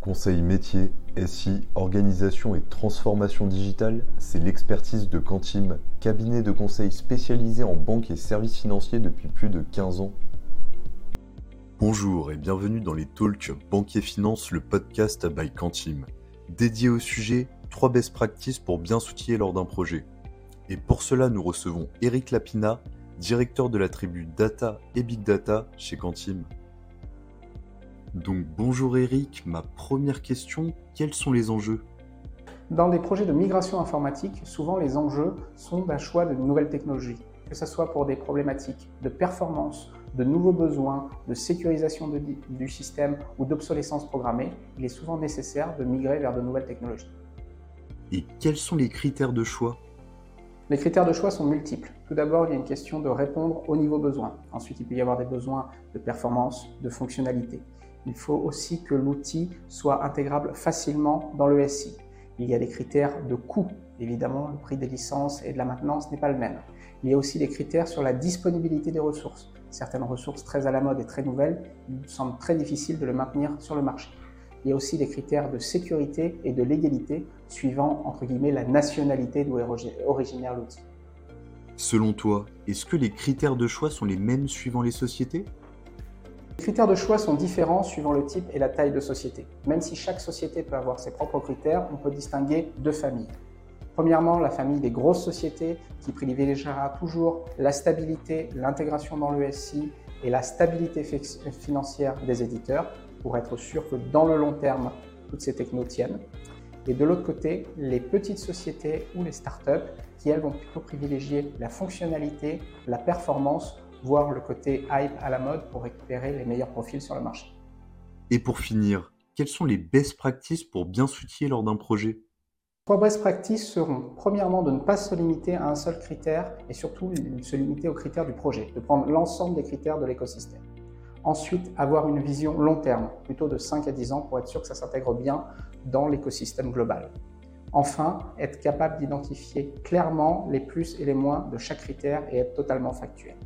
Conseil métier, SI, organisation et transformation digitale, c'est l'expertise de Quantim, cabinet de conseil spécialisé en banque et services financiers depuis plus de 15 ans. Bonjour et bienvenue dans les Talks Banquier Finance, le podcast by Quantim, dédié au sujet 3 best practices pour bien s'outiller lors d'un projet. Et pour cela, nous recevons Eric Lapina, directeur de la tribu Data et Big Data chez Quantim. Donc bonjour Eric, ma première question, quels sont les enjeux? Dans des projets de migration informatique, souvent les enjeux sont d'un choix de nouvelles technologies, que ce soit pour des problématiques de performance, de nouveaux besoins, de sécurisation du système ou d'obsolescence programmée, il est souvent nécessaire de migrer vers de nouvelles technologies. Et quels sont les critères de choix? Les critères de choix sont multiples. Tout d'abord, il y a une question de répondre au niveau besoin. Ensuite, il peut y avoir des besoins de performance, de fonctionnalité il faut aussi que l'outil soit intégrable facilement dans le SI. Il y a des critères de coût. Évidemment, le prix des licences et de la maintenance n'est pas le même. Il y a aussi des critères sur la disponibilité des ressources. Certaines ressources très à la mode et très nouvelles, il semble très difficile de le maintenir sur le marché. Il y a aussi des critères de sécurité et de légalité suivant, entre guillemets, la nationalité d'où est originaire l'outil. Selon toi, est-ce que les critères de choix sont les mêmes suivant les sociétés? Les critères de choix sont différents suivant le type et la taille de société. Même si chaque société peut avoir ses propres critères, on peut distinguer deux familles. Premièrement, la famille des grosses sociétés qui privilégiera toujours la stabilité, l'intégration dans le SI et la stabilité financière des éditeurs pour être sûr que dans le long terme, toutes ces technos tiennent. Et de l'autre côté, les petites sociétés ou les startups qui, elles, vont plutôt privilégier la fonctionnalité, la performance voir le côté hype à la mode pour récupérer les meilleurs profils sur le marché. Et pour finir, quelles sont les best practices pour bien s'outiller lors d'un projet? Trois best practices seront premièrement de ne pas se limiter à un seul critère et surtout de se limiter aux critères du projet, de prendre l'ensemble des critères de l'écosystème. Ensuite, avoir une vision long terme, plutôt de 5 à 10 ans pour être sûr que ça s'intègre bien dans l'écosystème global. Enfin, être capable d'identifier clairement les plus et les moins de chaque critère et être totalement factuel.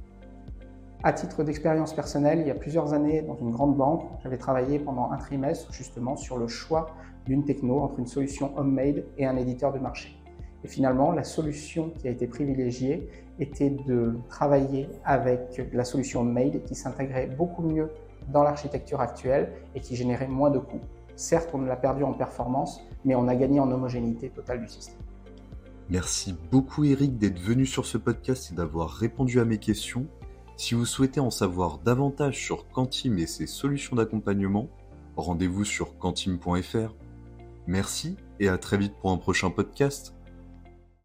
À titre d'expérience personnelle, il y a plusieurs années, dans une grande banque, j'avais travaillé pendant un trimestre justement sur le choix d'une techno entre une solution homemade et un éditeur de marché. Et finalement, la solution qui a été privilégiée était de travailler avec la solution homemade qui s'intégrait beaucoup mieux dans l'architecture actuelle et qui générait moins de coûts. Certes, on l'a perdu en performance, mais on a gagné en homogénéité totale du système. Merci beaucoup Eric d'être venu sur ce podcast et d'avoir répondu à mes questions. Si vous souhaitez en savoir davantage sur Quantim et ses solutions d'accompagnement, rendez-vous sur quantim.fr. Merci et à très vite pour un prochain podcast.